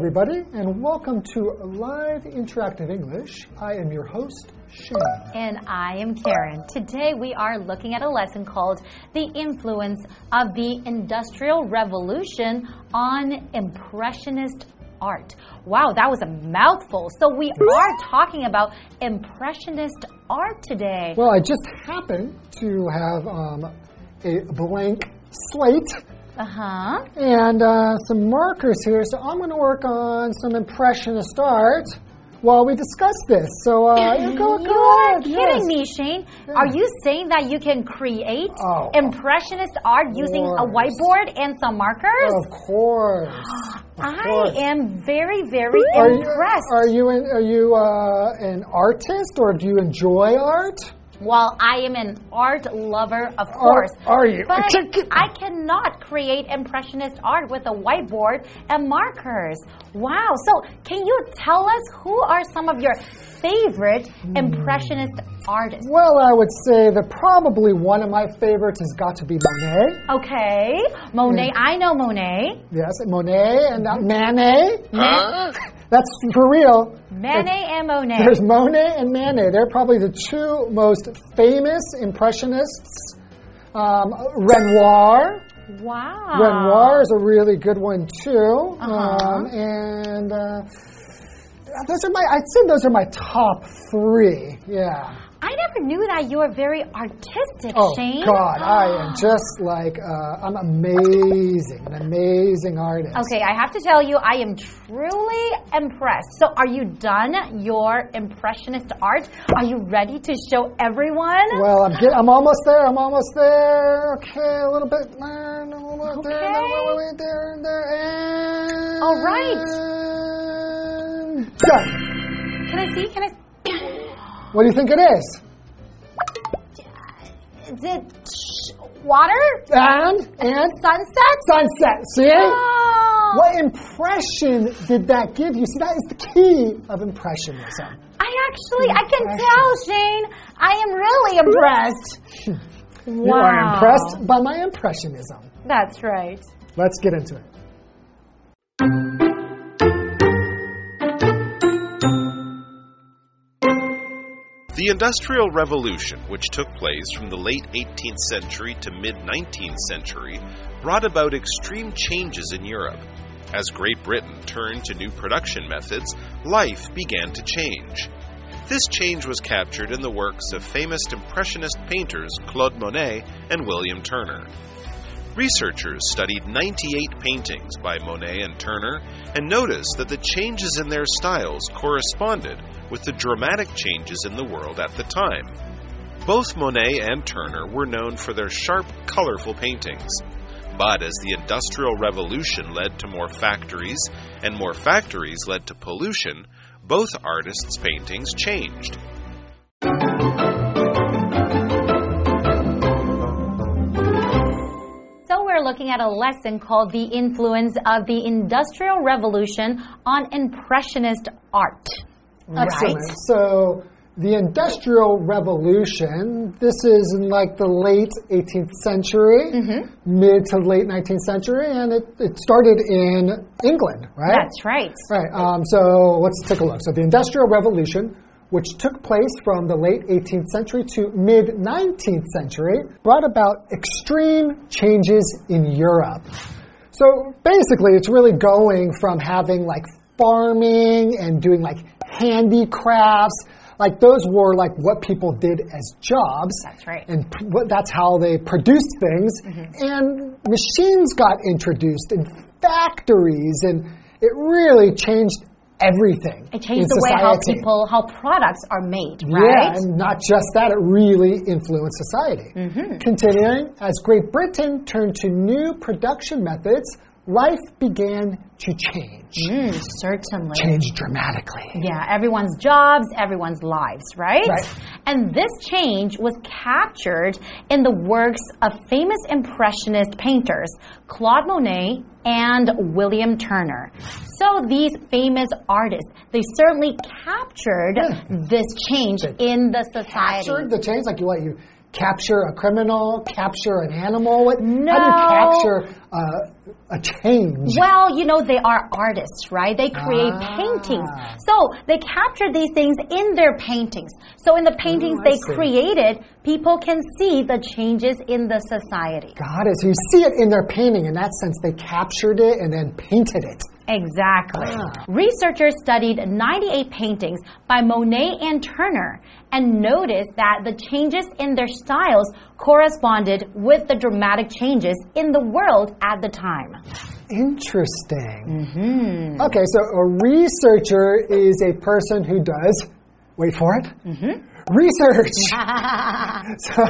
everybody, and welcome to Live Interactive English. I am your host, Shane. And I am Karen. Today we are looking at a lesson called The Influence of the Industrial Revolution on Impressionist Art. Wow, that was a mouthful. So we are talking about Impressionist art today. Well, I just happen to have um, a blank slate Uh huh. and uh, some markers here, so I'm going to work on some Impressionist art while we discuss this. So, uh, you go, go ahead. kidding yes. me, Shane. Are you saying that you can create Oh. Impressionist art using a whiteboard and some markers? Of course. Of I course. am very, very Are you, impressed. are you, an, are you uh, an artist or do you enjoy art? Well, I am an art lover, of course. are you? But I cannot create impressionist art with a whiteboard and markers. Wow. So, can you tell us who are some of your favorite Hmm. impressionist artists? Well, I would say that probably one of my favorites has got to be Monet. Okay. Monet, I know Monet. Yes, Monet and uh, Manet. Huh? That's for real. Manet and Monet. There's Monet and Manet. They're probably the two most famous impressionists. Um, Renoir. Wow. Renoir is a really good one too. Uh-huh. Um, and uh, those are my. I'd say those are my top three. Yeah. I never knew that you were very artistic, Shane. Oh Shane. God, I am just like uh, I'm amazing, an amazing artist. Okay, I have to tell you, I am truly impressed. So, are you done your impressionist art? Are you ready to show everyone? Well, I'm get, I'm almost there. I'm almost there. Okay, a little bit there, a little bit there, no, wait, wait, wait, there, there, and All right. done. Can I see? Can I? What do you think it is? Is it water? And and Sunset? sunset. See? Oh, What impression did that give you? See, that is the key of impressionism. I actually, I can tell, Shane. I am really impressed. You are impressed by my impressionism. That's right. Let's get into it. The Industrial Revolution, which took place from the late 18th century to mid 19th century, brought about extreme changes in Europe. As Great Britain turned to new production methods, life began to change. This change was captured in the works of famous Impressionist painters Claude Monet and William Turner. Researchers studied 98 paintings by Monet and Turner and noticed that the changes in their styles corresponded with the dramatic changes in the world at the time. Both Monet and Turner were known for their sharp, colorful paintings. But as the Industrial Revolution led to more factories, and more factories led to pollution, both artists' paintings changed. So, we're looking at a lesson called The Influence of the Industrial Revolution on Impressionist Art. Excellent. Right? So, the Industrial Revolution, this is in like the late 18th century, Mm-hmm. mid to late 19th century, and it, it started in England, right? That's right. Right. Um, so let's take a look. So the Industrial Revolution, which took place from the late 18th century to mid 19th century, brought about extreme changes in Europe. So basically, it's really going from having like farming and doing like handicrafts. Like those were like what people did as jobs. That's right. And what- that's how they produced things. And machines got introduced in factories, and it really changed everything. It changed in the way how society. people, how products are made, right? Yeah, and not just that, it really influenced society. Mm-hmm. Continuing, as Great Britain turned to new production methods, life began to change. Mm, certainly. Change dramatically. Yeah, everyone's jobs, everyone's lives, right? Right. And this change was captured in the works of famous Impressionist painters, Claude Monet and William Turner. So these famous artists, they certainly captured Yeah. this change in the society. Captured the change, like you what you capture a criminal, capture an animal? What, How do you capture uh, a change? Well, you know, they are artists, right? They create Ah. paintings. So they capture these things in their paintings. So in the paintings Oh, they see. created, people can see the changes in the society. Got it. So you see it in their painting. In that sense, they captured it and then painted it. Exactly. Ah. Researchers studied 98 paintings by Monet and Turner and noticed that the changes in their styles corresponded with the dramatic changes in the world at the time. Interesting. Mm-hmm. Okay, so a researcher is a person who does, wait for it, Mm-hmm. research. so,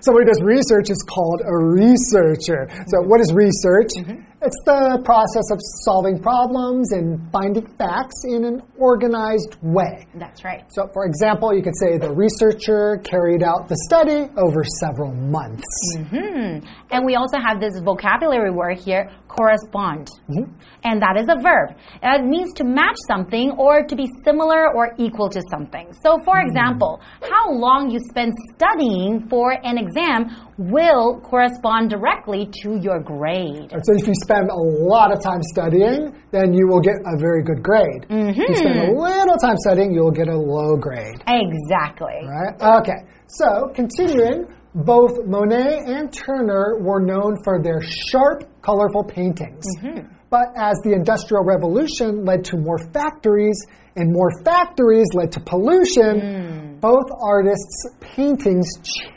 somebody who does research is called a researcher. So, what is research? It's the process of solving problems and finding facts in an organized way. That's right. So, for example, you could say the researcher carried out the study over several months. Hmm. And we also have this vocabulary word here, correspond. Mm-hmm. And that is a verb. It means to match something or to be similar or equal to something. So, Hmm. for example, how long you spend studying for an exam will correspond directly to your grade. So if you spend a lot of time studying, then you will get a very good grade. If you spend a mm-hmm. little time studying, you'll get a low grade. Exactly. Right? Okay. So continuing, both Monet and Turner were known for their sharp, colorful paintings. Mm-hmm. But as the Industrial Revolution led to more factories, and more factories led to pollution, hmm. both artists' paintings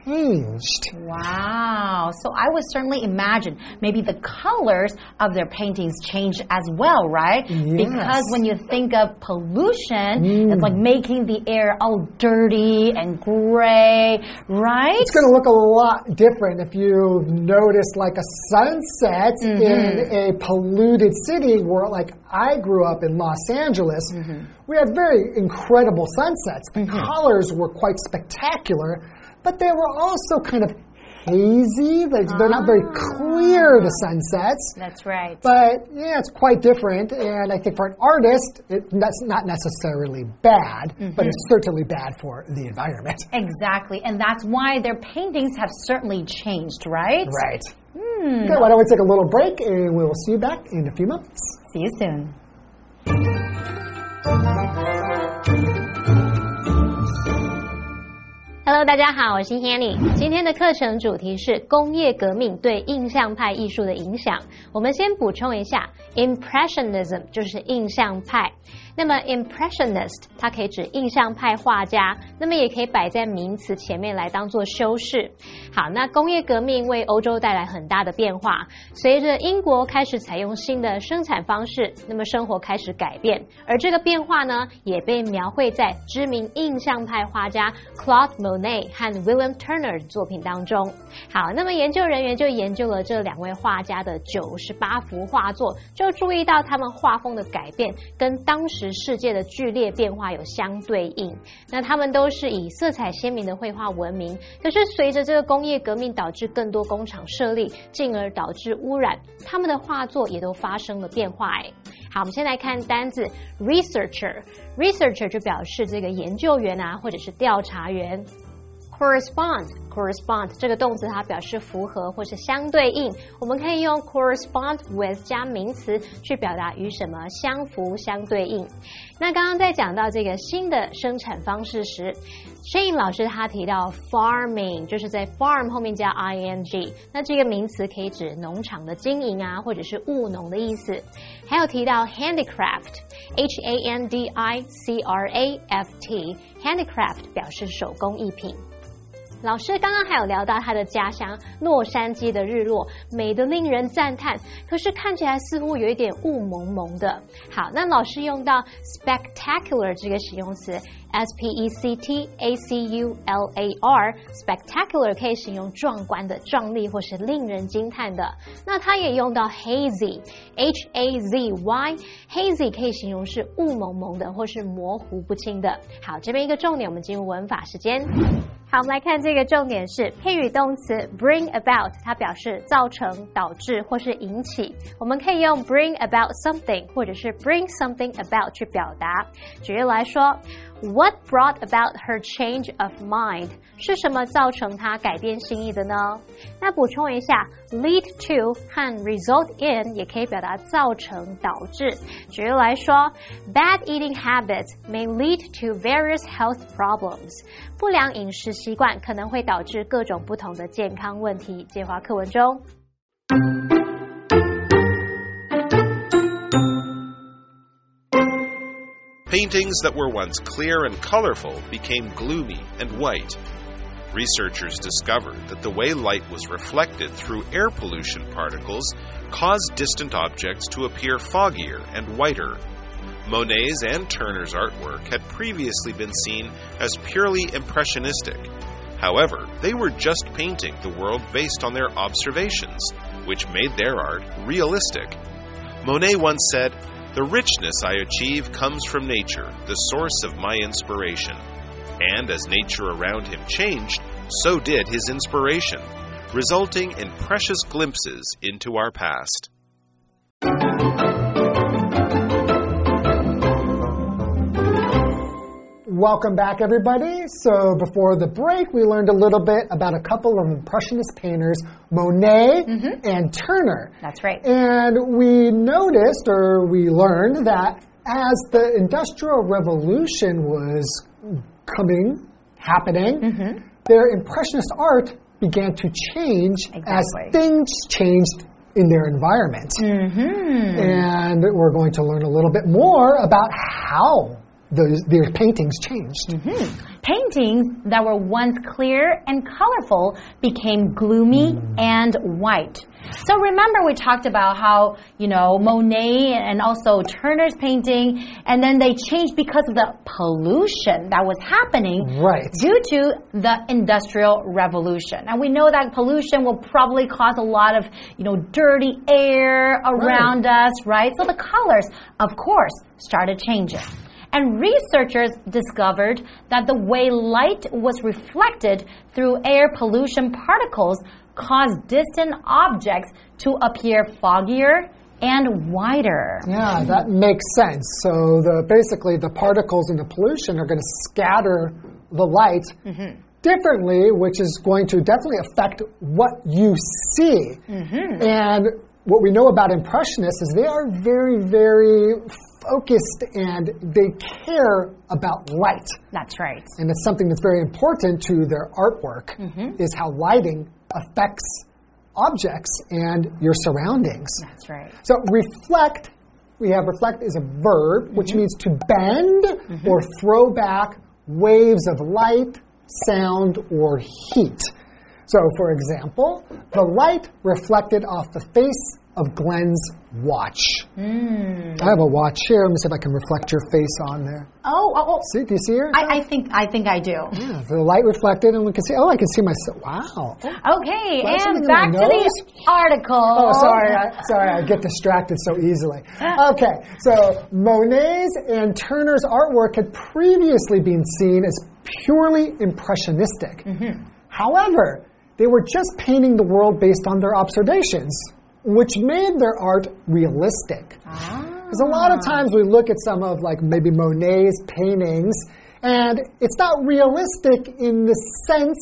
changed. Wow. So I would certainly imagine maybe the colors of their paintings changed as well, right? Yes. Because when you think of pollution, it's hmm. like making the air all dirty and gray, right? It's going to look a lot different if you notice like a sunset in mm-hmm. a polluted city where like I grew up in Los Angeles. Mm-hmm. We had very incredible sunsets. The mm-hmm. colors were quite spectacular, but they were also kind of hazy. Like they're not very clear the ah. sunsets. That's right. But yeah, it's quite different, and I think for an artist, it, that's not necessarily bad, but mm-hmm. it's certainly bad for the environment. exactly. And that's why their paintings have certainly changed, right? Right. Okay, why don't we take a little break and we will see you back in a few moments. See you soon. Hello，大家好，我是 Hanny。今天的课程主题是工业革命对印象派艺术的影响。我们先补充一下，Impressionism 就是印象派。 那么 Impressionist 它可以指印象派画家，那么也可以摆在名词前面来当做修饰。好，那工业革命为欧洲带来很大的变化，随着英国开始采用新的生产方式，那么生活开始改变，而这个变化呢，也被描绘在知名印象派画家 Claude Monet 和 William Turner 的作品当中。好，那么研究人员就研究了这两位画家的九十八幅画作，就注意到他们画风的改变跟当时世界的剧烈变化有相对应。那他们都是以色彩鲜明的绘画闻名，可是随着这个工业革命导致更多工厂设立，进而导致污染，他们的画作也都发生了变化。哎，好，我们先来看单字 researcher。researcher 就表示这个研究员啊，或者是调查员。Correspond correspond 这个动词它表示符合或是相对应，我们可以用 correspond with 加名词去表达与什么相符相对应。那刚刚在讲到这个新的生产方式时，Shane 老师他提到 farming，就是在 farm 后面加 ing，那这个名词可以指农场的经营啊，或者是务农的意思。还有提到 handicraft，h a n d i c r a f t，handicraft 表示手工艺品。老师刚刚还有聊到他的家乡洛杉矶的日落，美得令人赞叹，可是看起来似乎有一点雾蒙蒙的。好，那老师用到 spectacular 这个形容词，s p e c t a c u l a r，spectacular 可以形容壮观的、壮丽或是令人惊叹的。那它也用到 hazy，h a z y，hazy 可以形容是雾蒙蒙的或是模糊不清的。好，这边一个重点，我们进入文法时间。好，我们来看这这个重点是配语动词 bring about，它表示造成、导致或是引起。我们可以用 bring about something 或者是 bring something about 去表达。举例来说 What brought about her change of mind？是什么造成她改变心意的呢？那补充一下，lead to 和 result in 也可以表达造成、导致。举例来说，bad eating habits may lead to various health problems。不良饮食习惯可能会导致各种不同的健康问题。介华课文中。Paintings that were once clear and colorful became gloomy and white. Researchers discovered that the way light was reflected through air pollution particles caused distant objects to appear foggier and whiter. Monet's and Turner's artwork had previously been seen as purely impressionistic. However, they were just painting the world based on their observations, which made their art realistic. Monet once said, The richness I achieve comes from nature, the source of my inspiration. And as nature around him changed, so did his inspiration, resulting in precious glimpses into our past. Welcome back, everybody. So, before the break, we learned a little bit about a couple of Impressionist painters, Monet mm -hmm. and Turner. That's right. And we noticed, or we learned, that as the Industrial Revolution was coming, happening, mm -hmm. their Impressionist art began to change exactly. as things changed in their environment. Mm -hmm. And we're going to learn a little bit more about how those, their paintings changed. Mm -hmm. Paintings that were once clear and colorful became gloomy mm. and white. So remember we talked about how, you know, Monet and also Turner's painting, and then they changed because of the pollution that was happening right. due to the Industrial Revolution. And we know that pollution will probably cause a lot of, you know, dirty air around right. us, right? So the colors, of course, started changing. And researchers discovered that the way light was reflected through air pollution particles caused distant objects to appear foggier and wider. Yeah, that makes sense. So the basically the particles in the pollution are going to scatter the light mm -hmm. differently, which is going to definitely affect what you see. Mm -hmm. And what we know about impressionists is they are very, very focused and they care about light. That's right. And it's something that's very important to their artwork mm -hmm. is how lighting affects objects and your surroundings. That's right. So reflect, we have reflect is a verb, which mm -hmm. means to bend mm -hmm. or throw back waves of light, sound, or heat. So, for example, the light reflected off the face of Glenn's watch. Mm. I have a watch here. Let me see if I can reflect your face on there. Oh, oh, oh. See, do you see her? I, I, think I think I do. Yeah, the light reflected, and we can see. Oh, I can see myself. Wow. Okay, and back to the article. Oh, sorry, I, sorry, I get distracted so easily. Okay, so Monet's and Turner's artwork had previously been seen as purely impressionistic. Mm -hmm. However, they were just painting the world based on their observations which made their art realistic. Because ah. a lot of times we look at some of like maybe Monet's paintings, and it's not realistic in the sense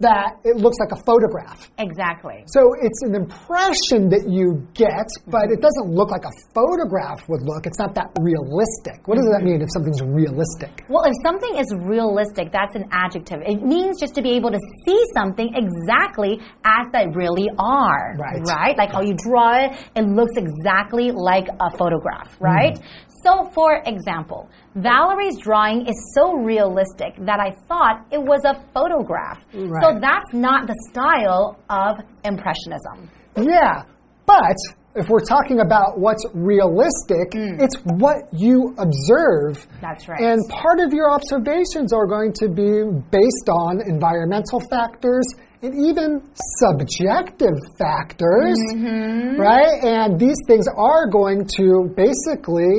that it looks like a photograph. Exactly. So it's an impression that you get, but it doesn't look like a photograph would look. It's not that realistic. What does that mean if something's realistic? Well, if something is realistic, that's an adjective. It means just to be able to see something exactly as they really are. Right. Right? Like how you draw it, it looks exactly like a photograph, right? Mm. So, for example, Valerie's drawing is so realistic that I thought it was a photograph. Right. So, that's not the style of Impressionism. Yeah, but if we're talking about what's realistic, mm. it's what you observe. That's right. And part of your observations are going to be based on environmental factors and even subjective factors, mm -hmm. right? And these things are going to basically,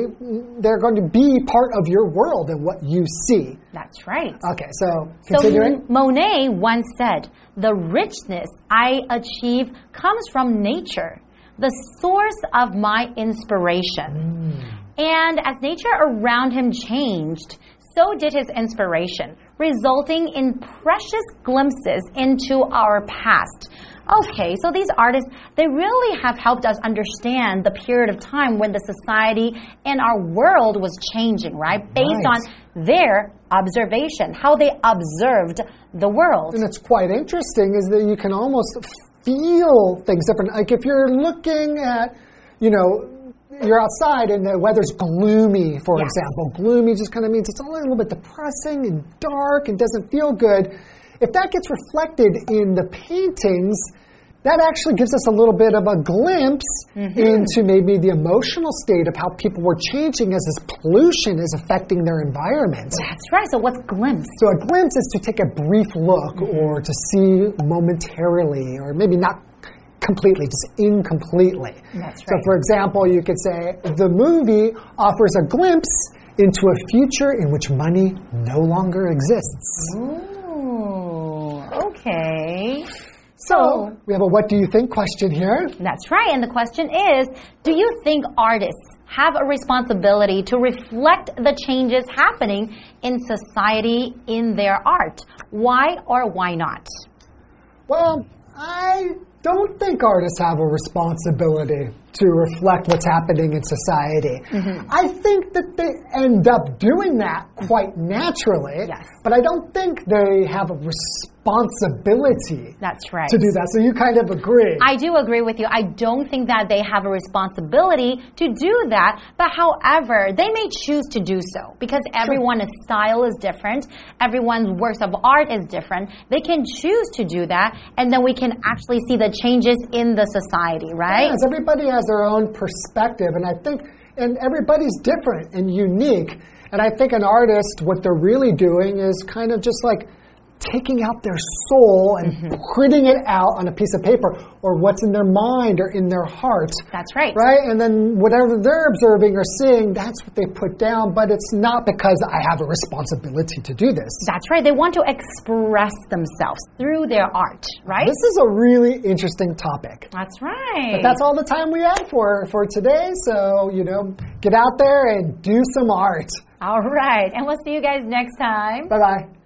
they're going to be part of your world and what you see. That's right. Okay, so continuing. So Monet once said, The richness I achieve comes from nature, the source of my inspiration. Mm. And as nature around him changed, so did his inspiration, resulting in precious glimpses into our past. Okay, so these artists, they really have helped us understand the period of time when the society and our world was changing, right? Based Right. on their observation, how they observed the world. And it's quite interesting is that you can almost feel things different. Like if you're looking at, you know, you're outside and the weather's gloomy, for Yes. example. Gloomy just kind of means it's only a little bit depressing and dark and doesn't feel good. If that gets reflected in the paintings, that actually gives us a little bit of a glimpse mm-hmm. into maybe the emotional state of how people were changing as this pollution is affecting their environment. That's right. So what's glimpse? So a glimpse is to take a brief look mm-hmm. or to see momentarily or maybe not completely, just incompletely. That's So for example, you could say the movie offers a glimpse into a future in which money no longer exists. Ooh, okay. So we have a what do you think question here. That's right. And the question is Do you think artists have a responsibility to reflect the changes happening in society in their art? Why or why not? Well, I don't think artists have a responsibility to reflect what's happening in society. Mm-hmm. I think that they end up doing that quite naturally, Yes. but I don't think they have a responsibility That's right. to do that. So you kind of agree. I do agree with you. I don't think that they have a responsibility to do that, but however, they may choose to do so because everyone's style is different, everyone's works of art is different. They can choose to do that, and then we can actually see the changes in the society, right? Yes, everybody has their own perspective, and I think, and everybody's different and unique. And I think an artist, what they're really doing is kind of just like taking out their soul and Mm-hmm. putting it out on a piece of paper or what's in their mind or in their heart. That's right. Right? And then whatever they're observing or seeing, that's what they put down, but it's not because I have a responsibility to do this. That's right. They want to express themselves through their art, right? This is a really interesting topic. That's right. But that's all the time we have for for today. So you know, get out there and do some art. all right. And we'll see you guys next time. Bye bye.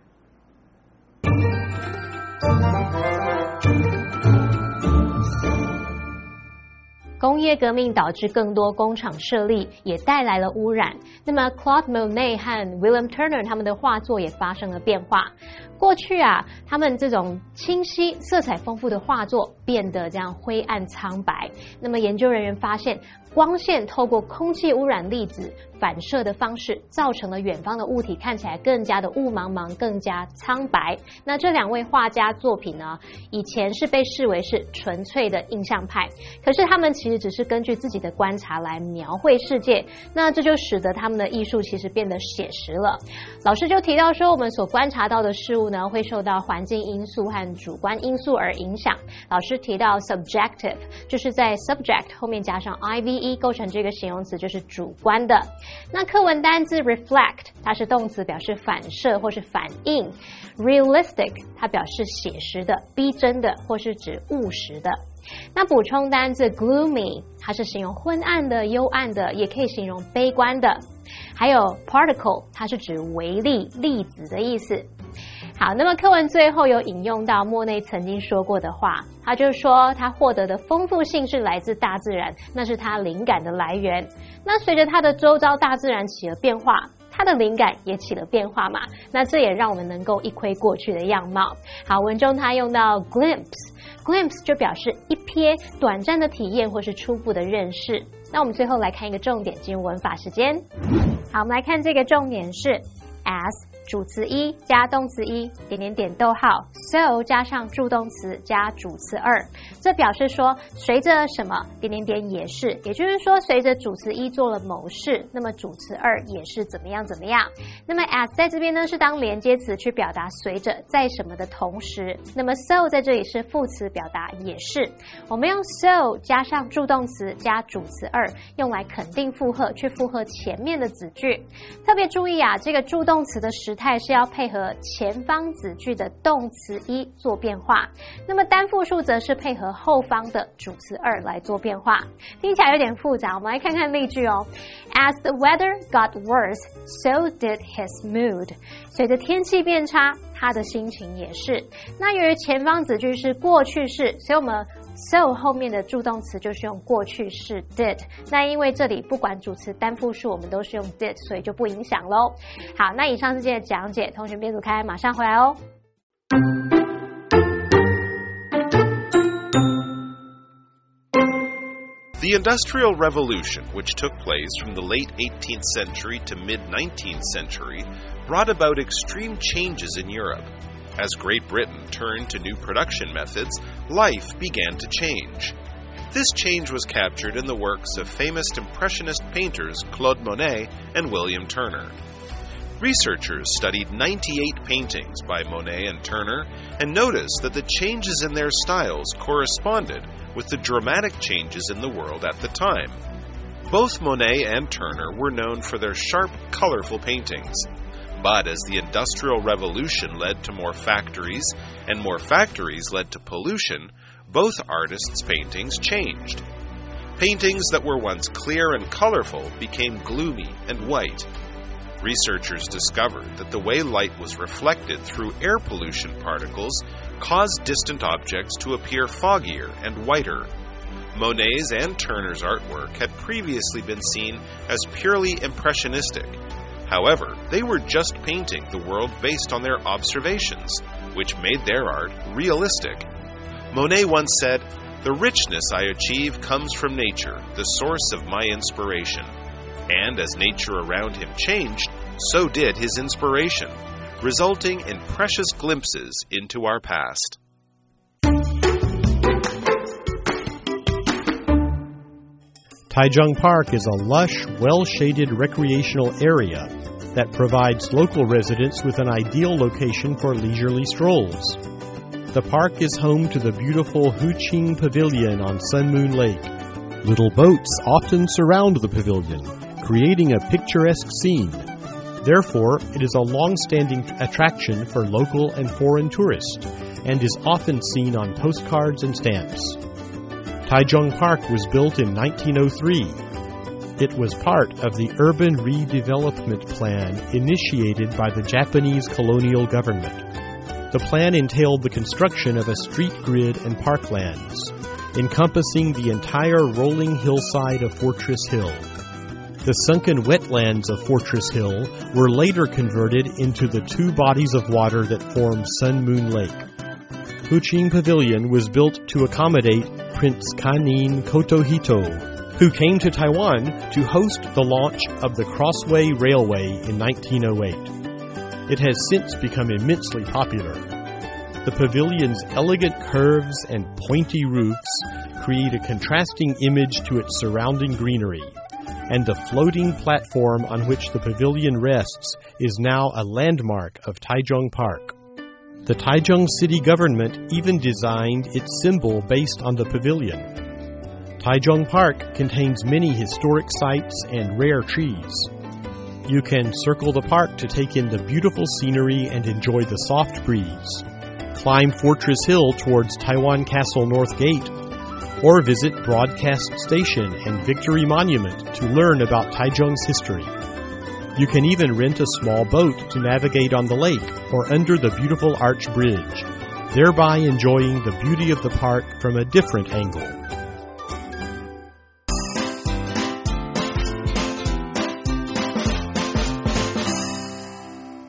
工业革命导致更多工厂设立，也带来了污染。那么，Claude Monet 和 William Turner 他们的画作也发生了变化。过去啊，他们这种清晰、色彩丰富的画作变得这样灰暗苍白。那么，研究人员发现，光线透过空气污染粒子反射的方式，造成了远方的物体看起来更加的雾茫茫、更加苍白。那这两位画家作品呢，以前是被视为是纯粹的印象派，可是他们其实只是根据自己的观察来描绘世界，那这就使得他们的艺术其实变得写实了。老师就提到说，我们所观察到的事物呢，会受到环境因素和主观因素而影响。老师提到 subjective，就是在 subject 后面加上 ive 构成这个形容词，就是主观的。那课文单字 reflect，它是动词，表示反射或是反应；realistic，它表示写实的、逼真的，或是指务实的。那补充单字 gloomy，它是形容昏暗的、幽暗的，也可以形容悲观的。还有 particle，它是指微粒、粒子的意思。好，那么课文最后有引用到莫内曾经说过的话，他就说他获得的丰富性是来自大自然，那是他灵感的来源。那随着他的周遭大自然起了变化，他的灵感也起了变化嘛。那这也让我们能够一窥过去的样貌。好，文中他用到 glimpse。glimpse 就表示一瞥、短暂的体验或是初步的认识。那我们最后来看一个重点，进入文法时间。好，我们来看这个重点是 as 主词一加动词一点点点逗号，so 加上助动词加主词二，这表示说随着什么点点点也是，也就是说随着主词一做了某事，那么主词二也是怎么样怎么样。那么 as 在这边呢是当连接词去表达随着在什么的同时，那么 so 在这里是副词表达也是。我们用 so 加上助动词加主词二，用来肯定附和，去附和前面的子句。特别注意啊，这个助动词的时态是要配合前方子句的动词一做变化，那么单复数则是配合后方的主词二来做变化。听起来有点复杂，我们来看看例句哦。As the weather got worse, so did his mood. 随着天气变差，他的心情也是。那由于前方子句是过去式，所以我们 so 后面的助动词就是用过去式 did。那因为这里不管主词单复数，我们都是用 did，所以就不影响喽。好，那以上是今天的讲解，同学编组开，马上回来哦。The Industrial Revolution, which took place from the late 18th century to mid 19th century, brought about extreme changes in Europe. As Great Britain turned to new production methods, life began to change. This change was captured in the works of famous Impressionist painters Claude Monet and William Turner. Researchers studied 98 paintings by Monet and Turner and noticed that the changes in their styles corresponded with the dramatic changes in the world at the time. Both Monet and Turner were known for their sharp, colorful paintings. But as the Industrial Revolution led to more factories, and more factories led to pollution, both artists' paintings changed. Paintings that were once clear and colorful became gloomy and white. Researchers discovered that the way light was reflected through air pollution particles caused distant objects to appear foggier and whiter. Monet's and Turner's artwork had previously been seen as purely impressionistic. However, they were just painting the world based on their observations, which made their art realistic. Monet once said, The richness I achieve comes from nature, the source of my inspiration. And as nature around him changed, so did his inspiration, resulting in precious glimpses into our past. Taichung Park is a lush, well shaded recreational area that provides local residents with an ideal location for leisurely strolls. The park is home to the beautiful Huxin Pavilion on Sun Moon Lake. Little boats often surround the pavilion, creating a picturesque scene. Therefore, it is a long standing attraction for local and foreign tourists and is often seen on postcards and stamps. Taichung Park was built in 1903. It was part of the urban redevelopment plan initiated by the Japanese colonial government. The plan entailed the construction of a street grid and parklands, encompassing the entire rolling hillside of Fortress Hill. The sunken wetlands of Fortress Hill were later converted into the two bodies of water that form Sun Moon Lake. Huxin Pavilion was built to accommodate Prince Kanin Kotohito, who came to Taiwan to host the launch of the Crossway Railway in 1908. It has since become immensely popular. The pavilion's elegant curves and pointy roofs create a contrasting image to its surrounding greenery, and the floating platform on which the pavilion rests is now a landmark of Taichung Park. The Taichung city government even designed its symbol based on the pavilion. Taichung Park contains many historic sites and rare trees. You can circle the park to take in the beautiful scenery and enjoy the soft breeze. Climb Fortress Hill towards Taiwan Castle North Gate, or visit Broadcast Station and Victory Monument to learn about Taichung's history. You can even rent a small boat to navigate on the lake or under the beautiful arch bridge, thereby enjoying the beauty of the park from a different angle.